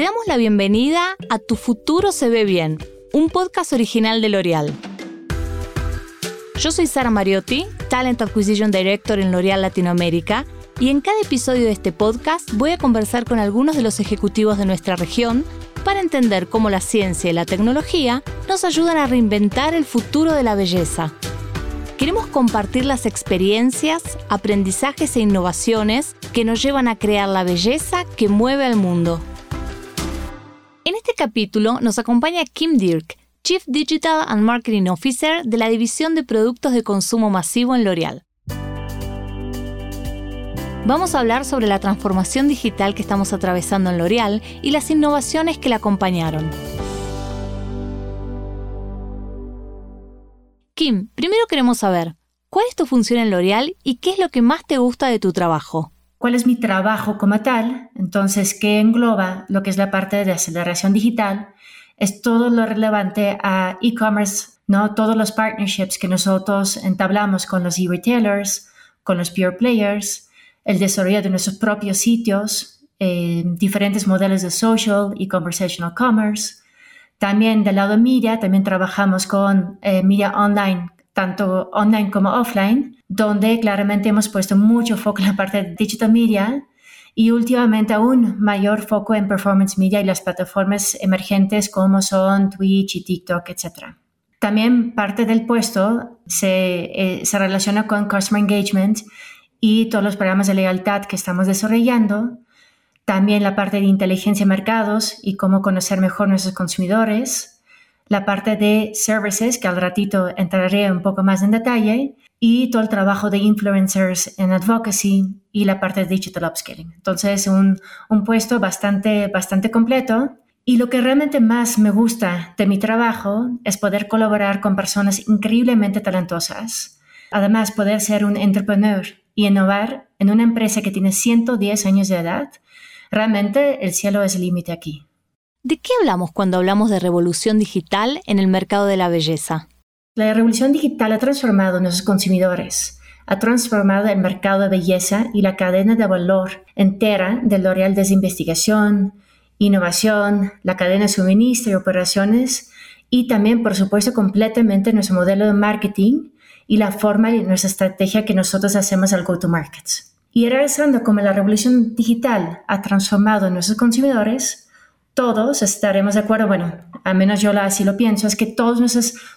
Damos la bienvenida a Tu futuro se ve bien, un podcast original de L'Oreal. Yo soy Sara Mariotti, Talent Acquisition Director en L'Oreal Latinoamérica, y en cada episodio de este podcast voy a conversar con algunos de los ejecutivos de nuestra región para entender cómo la ciencia y la tecnología nos ayudan a reinventar el futuro de la belleza. Queremos compartir las experiencias, aprendizajes e innovaciones que nos llevan a crear la belleza que mueve al mundo. En este capítulo nos acompaña Kim Dirk, Chief Digital and Marketing Officer de la División de Productos de Consumo Masivo en L'Oreal. Vamos a hablar sobre la transformación digital que estamos atravesando en L'Oreal y las innovaciones que la acompañaron. Kim, primero queremos saber, ¿cuál es tu función en L'Oreal y qué es lo que más te gusta de tu trabajo? ¿Cuál es mi trabajo como tal? Entonces, ¿qué engloba lo que es la parte de aceleración digital? Es todo lo relevante a e-commerce, ¿no? Todos los partnerships que nosotros entablamos con los e-retailers, con los pure players, el desarrollo de nuestros propios sitios, eh, diferentes modelos de social y conversational commerce, también del lado media, también trabajamos con eh, media online, tanto online como offline, donde claramente hemos puesto mucho foco en la parte de digital media y últimamente aún mayor foco en performance media y las plataformas emergentes como son Twitch y TikTok, etc. También parte del puesto se, eh, se relaciona con Customer Engagement y todos los programas de lealtad que estamos desarrollando también la parte de inteligencia de mercados y cómo conocer mejor nuestros consumidores, la parte de services, que al ratito entraré un poco más en detalle, y todo el trabajo de influencers en advocacy y la parte de digital upscaling. Entonces, un, un puesto bastante, bastante completo. Y lo que realmente más me gusta de mi trabajo es poder colaborar con personas increíblemente talentosas. Además, poder ser un entrepreneur y innovar en una empresa que tiene 110 años de edad Realmente el cielo es el límite aquí. ¿De qué hablamos cuando hablamos de revolución digital en el mercado de la belleza? La revolución digital ha transformado a nuestros consumidores, ha transformado el mercado de belleza y la cadena de valor entera del L'Oreal desde investigación, innovación, la cadena de suministro y operaciones y también, por supuesto, completamente nuestro modelo de marketing y la forma y nuestra estrategia que nosotros hacemos al go-to-market. Y regresando como la revolución digital ha transformado a nuestros consumidores, todos estaremos de acuerdo, bueno, al menos yo así lo pienso, es que todos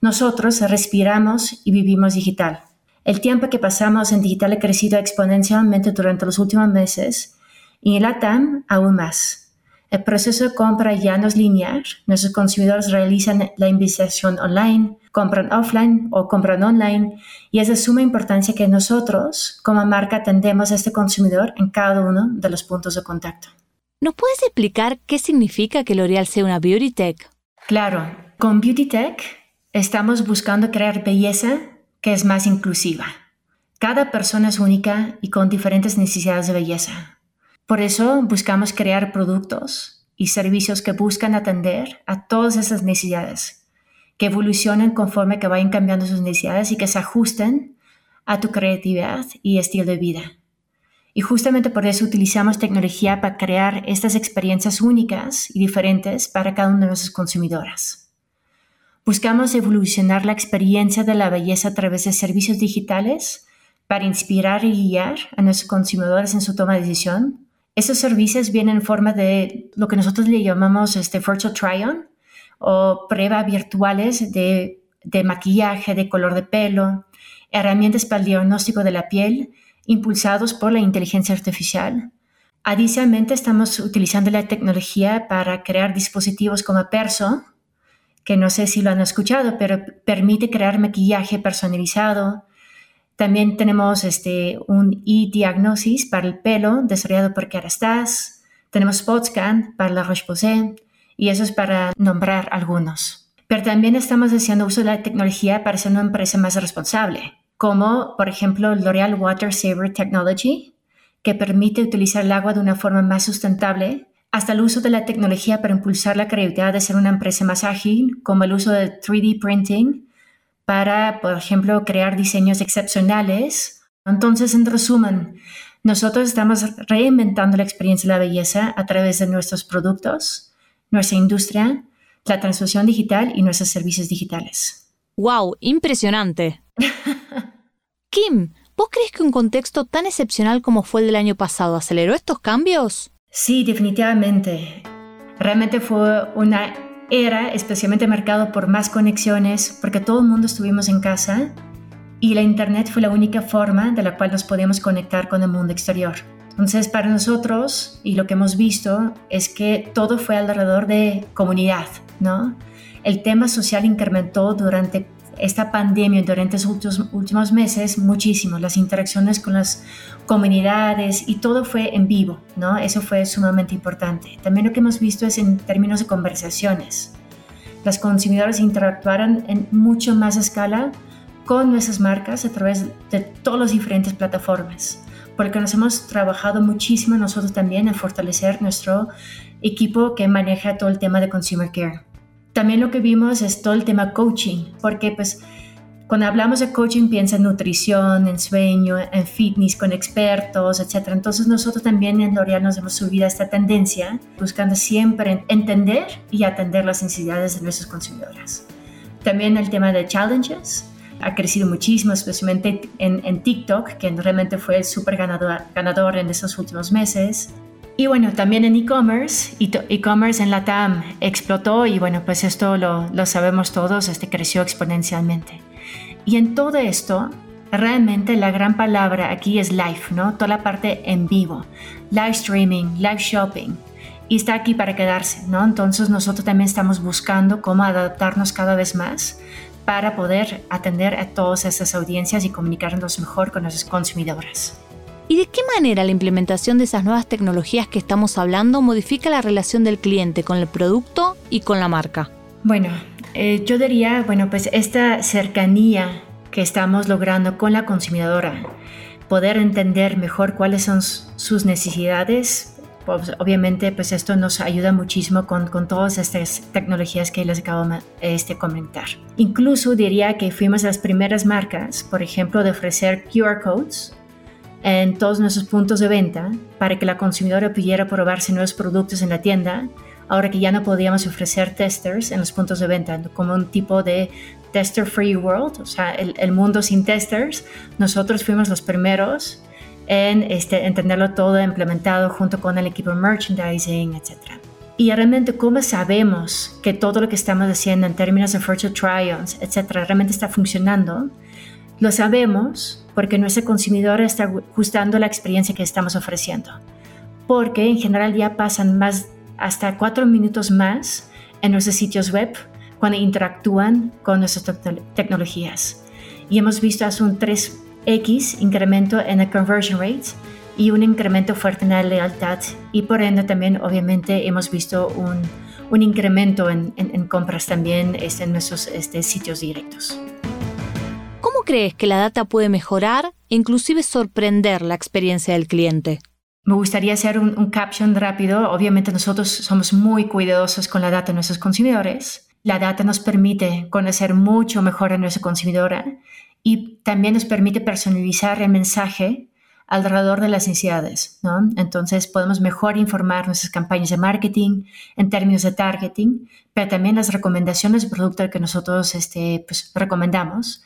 nosotros respiramos y vivimos digital. El tiempo que pasamos en digital ha crecido exponencialmente durante los últimos meses y en la aún más. El proceso de compra ya no es lineal. Nuestros consumidores realizan la investigación online, compran offline o compran online y es de suma importancia que nosotros como marca atendemos a este consumidor en cada uno de los puntos de contacto. ¿Nos puedes explicar qué significa que L'Oreal sea una beauty tech? Claro, con beauty tech estamos buscando crear belleza que es más inclusiva. Cada persona es única y con diferentes necesidades de belleza. Por eso buscamos crear productos y servicios que buscan atender a todas esas necesidades que evolucionen conforme que vayan cambiando sus necesidades y que se ajusten a tu creatividad y estilo de vida. Y justamente por eso utilizamos tecnología para crear estas experiencias únicas y diferentes para cada una de nuestras consumidoras. Buscamos evolucionar la experiencia de la belleza a través de servicios digitales para inspirar y guiar a nuestros consumidores en su toma de decisión. Esos servicios vienen en forma de lo que nosotros le llamamos este virtual try-on, o pruebas virtuales de, maquillaje, de color de pelo, herramientas para el diagnóstico de la piel impulsados por la inteligencia artificial. Adicionalmente, estamos utilizando la tecnología para crear dispositivos como Perso, que no sé si lo han escuchado, pero permite crear maquillaje personalizado. También tenemos este, un e-diagnosis para el pelo desarrollado por Kerastase. Tenemos SpotScan para la Roche-Posay y eso es para nombrar algunos. Pero también estamos haciendo uso de la tecnología para ser una empresa más responsable, como por ejemplo L'Oreal Water Saver Technology, que permite utilizar el agua de una forma más sustentable, hasta el uso de la tecnología para impulsar la creatividad de ser una empresa más ágil, como el uso de 3D printing para, por ejemplo, crear diseños excepcionales. Entonces, en resumen, nosotros estamos reinventando la experiencia de la belleza a través de nuestros productos nuestra industria, la transformación digital y nuestros servicios digitales. ¡Wow! Impresionante. Kim, ¿vos crees que un contexto tan excepcional como fue el del año pasado aceleró estos cambios? Sí, definitivamente. Realmente fue una era especialmente marcado por más conexiones, porque todo el mundo estuvimos en casa y la Internet fue la única forma de la cual nos podíamos conectar con el mundo exterior. Entonces, para nosotros, y lo que hemos visto, es que todo fue alrededor de comunidad, ¿no? El tema social incrementó durante esta pandemia, durante estos últimos meses, muchísimo. Las interacciones con las comunidades y todo fue en vivo, ¿no? Eso fue sumamente importante. También lo que hemos visto es en términos de conversaciones. Las consumidoras interactuaron en mucho más escala con nuestras marcas a través de todas las diferentes plataformas, porque nos hemos trabajado muchísimo nosotros también en fortalecer nuestro equipo que maneja todo el tema de consumer care. También lo que vimos es todo el tema coaching, porque pues cuando hablamos de coaching piensa en nutrición, en sueño, en fitness con expertos, etc. Entonces nosotros también en L'Oreal nos hemos subido a esta tendencia, buscando siempre entender y atender las necesidades de nuestros consumidores. También el tema de challenges, ha crecido muchísimo, especialmente en, TikTok, que realmente fue súper ganador, ganador en estos últimos meses. Y bueno, también en e-commerce, e-commerce en la TAM explotó y bueno, pues esto lo, lo sabemos todos, este creció exponencialmente. Y en todo esto, realmente la gran palabra aquí es live, ¿no? Toda la parte en vivo, live streaming, live shopping. Y está aquí para quedarse, ¿no? Entonces nosotros también estamos buscando cómo adaptarnos cada vez más para poder atender a todas esas audiencias y comunicarnos mejor con los consumidores. ¿Y de qué manera la implementación de esas nuevas tecnologías que estamos hablando modifica la relación del cliente con el producto y con la marca? Bueno, eh, yo diría, bueno, pues esta cercanía que estamos logrando con la consumidora, poder entender mejor cuáles son sus necesidades, pues, obviamente pues esto nos ayuda muchísimo con, con todas estas tecnologías que les acabo de este, comentar. Incluso diría que fuimos las primeras marcas, por ejemplo, de ofrecer QR codes en todos nuestros puntos de venta para que la consumidora pudiera probarse nuevos productos en la tienda, ahora que ya no podíamos ofrecer testers en los puntos de venta, como un tipo de tester free world, o sea, el, el mundo sin testers. Nosotros fuimos los primeros en este, entenderlo todo implementado junto con el equipo de merchandising, etc. Y realmente, ¿cómo sabemos que todo lo que estamos haciendo en términos de virtual try-ons, etcétera, realmente está funcionando? Lo sabemos porque nuestro consumidor está gustando la experiencia que estamos ofreciendo. Porque en general ya pasan más, hasta cuatro minutos más en nuestros sitios web cuando interactúan con nuestras tecnologías. Y hemos visto hace un tres X incremento en la conversion rate y un incremento fuerte en la lealtad y por ende también obviamente hemos visto un, un incremento en, en, compras también este, en nuestros este, sitios directos. ¿Cómo crees que la data puede mejorar e inclusive sorprender la experiencia del cliente? Me gustaría hacer un, un caption rápido. Obviamente nosotros somos muy cuidadosos con la data de nuestros consumidores. La data nos permite conocer mucho mejor a nuestra consumidora y también nos permite personalizar el mensaje alrededor de las necesidades, ¿no? Entonces podemos mejor informar nuestras campañas de marketing en términos de targeting, pero también las recomendaciones de producto que nosotros este, pues, recomendamos.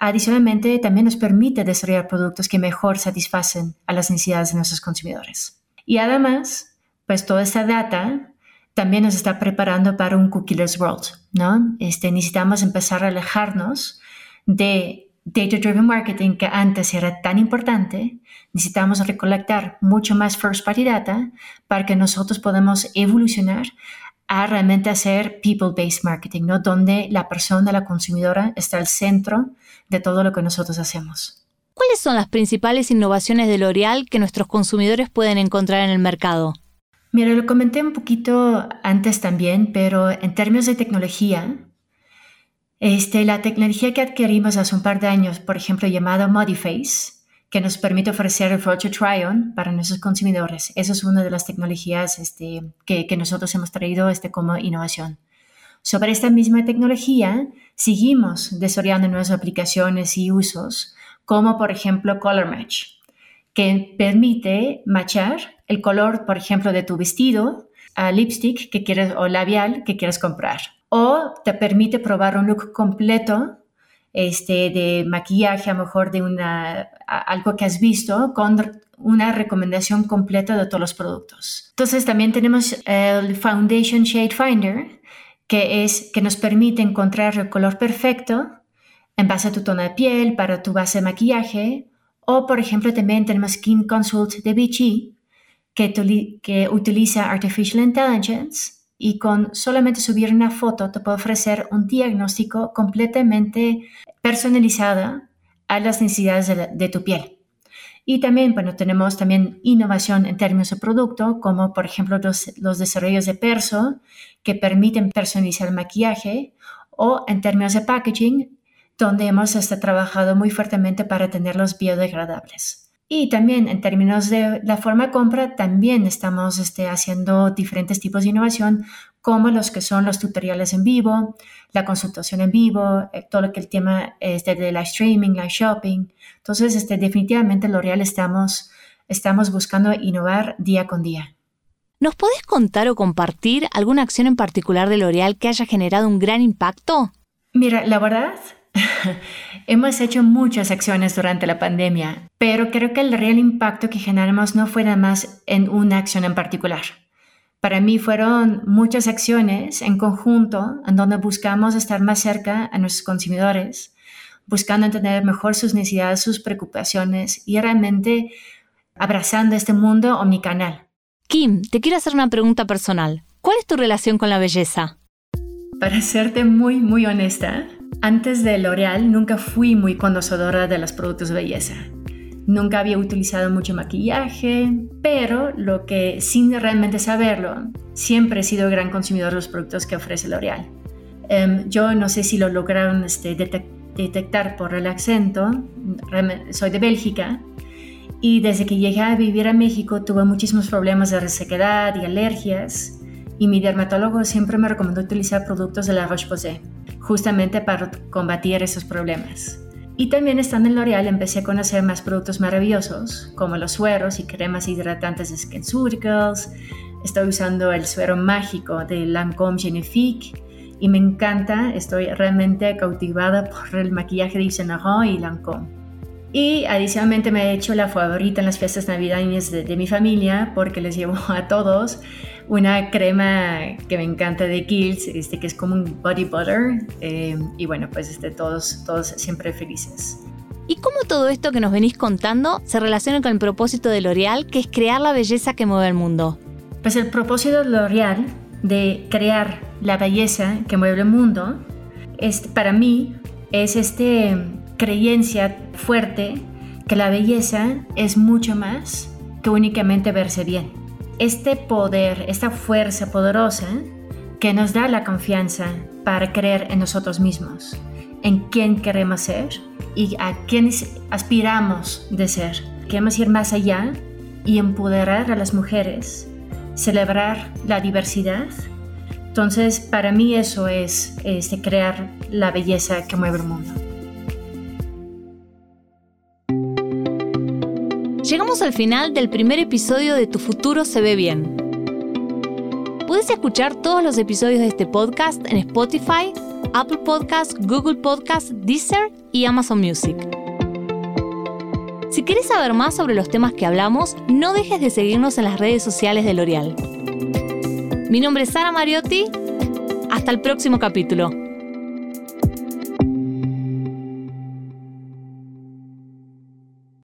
Adicionalmente, también nos permite desarrollar productos que mejor satisfacen a las necesidades de nuestros consumidores. Y además, pues toda esta data también nos está preparando para un cookieless world, ¿no? Este, necesitamos empezar a alejarnos de data-driven marketing que antes era tan importante, necesitamos recolectar mucho más first party data para que nosotros podamos evolucionar a realmente hacer people-based marketing, ¿no? donde la persona, la consumidora, está al centro de todo lo que nosotros hacemos. ¿Cuáles son las principales innovaciones de L'Oreal que nuestros consumidores pueden encontrar en el mercado? Mira, lo comenté un poquito antes también, pero en términos de tecnología, este, la tecnología que adquirimos hace un par de años, por ejemplo, llamada Modiface, que nos permite ofrecer el Virtual Try-On para nuestros consumidores. Esa es una de las tecnologías este, que, nosotros hemos traído este, como innovación. Sobre esta misma tecnología, seguimos desarrollando nuevas aplicaciones y usos, como por ejemplo Color Match, que permite machar el color, por ejemplo, de tu vestido a lipstick que quieres o labial que quieres comprar. O te permite probar un look completo este, de maquillaje, a lo mejor de una, algo que has visto, con una recomendación completa de todos los productos. Entonces también tenemos el Foundation Shade Finder, que es que nos permite encontrar el color perfecto en base a tu tono de piel, para tu base de maquillaje. O, por ejemplo, también tenemos Skin Consult de Vichy, que, que utiliza Artificial Intelligence y con solamente subir una foto te puede ofrecer un diagnóstico completamente personalizado a las necesidades de, tu piel. Y también, bueno, tenemos también innovación en términos de producto, como por ejemplo los, los desarrollos de perso que permiten personalizar el maquillaje, o en términos de packaging, donde hemos este, trabajado muy fuertemente para tenerlos biodegradables. Y también en términos de la forma de compra, también estamos este, haciendo diferentes tipos de innovación, como los que son los tutoriales en vivo, la consultación en vivo, eh, todo lo que el tema es de, live streaming, live shopping. Entonces, este, definitivamente L'Oreal estamos, estamos buscando innovar día con día. ¿Nos podés contar o compartir alguna acción en particular de L'Oreal que haya generado un gran impacto? Mira, la verdad, Hemos hecho muchas acciones durante la pandemia, pero creo que el real impacto que generamos no fue nada más en una acción en particular. Para mí fueron muchas acciones en conjunto en donde buscamos estar más cerca a nuestros consumidores, buscando entender mejor sus necesidades, sus preocupaciones y realmente abrazando este mundo omnicanal. Kim, te quiero hacer una pregunta personal. ¿Cuál es tu relación con la belleza? Para serte muy, muy honesta, antes de L'Oreal nunca fui muy conocedora de los productos de belleza. Nunca había utilizado mucho maquillaje, pero lo que sin realmente saberlo, siempre he sido gran consumidor de los productos que ofrece L'Oreal. Em, yo no sé si lo lograron este, detectar por el acento, soy de Bélgica, y desde que llegué a vivir a México tuve muchísimos problemas de resequedad y alergias, y mi dermatólogo siempre me recomendó utilizar productos de la Roche-Posay justamente para combatir esos problemas. Y también estando en L'Oreal empecé a conocer más productos maravillosos, como los sueros y cremas hidratantes de SkinCeuticals. Estoy usando el suero mágico de Lancôme Genifique y me encanta, estoy realmente cautivada por el maquillaje de Yves Saint Laurent y Lancôme. Y adicionalmente me he hecho la favorita en las fiestas navideñas de, mi familia porque les llevo a todos una crema que me encanta de Kiehl's, este, que es como un body butter. Eh, y bueno, pues este, todos, todos siempre felices. ¿Y cómo todo esto que nos venís contando se relaciona con el propósito de L'Oreal, que es crear la belleza que mueve el mundo? Pues el propósito de L'Oreal de crear la belleza que mueve el mundo, es, para mí, es este creencia fuerte que la belleza es mucho más que únicamente verse bien. Este poder, esta fuerza poderosa que nos da la confianza para creer en nosotros mismos, en quién queremos ser y a quiénes aspiramos de ser. Queremos ir más allá y empoderar a las mujeres, celebrar la diversidad. Entonces, para mí eso es, es crear la belleza que mueve el mundo. Llegamos al final del primer episodio de Tu futuro se ve bien. Puedes escuchar todos los episodios de este podcast en Spotify, Apple Podcasts, Google Podcasts, Deezer y Amazon Music. Si quieres saber más sobre los temas que hablamos, no dejes de seguirnos en las redes sociales de L'Oreal. Mi nombre es Sara Mariotti. Hasta el próximo capítulo.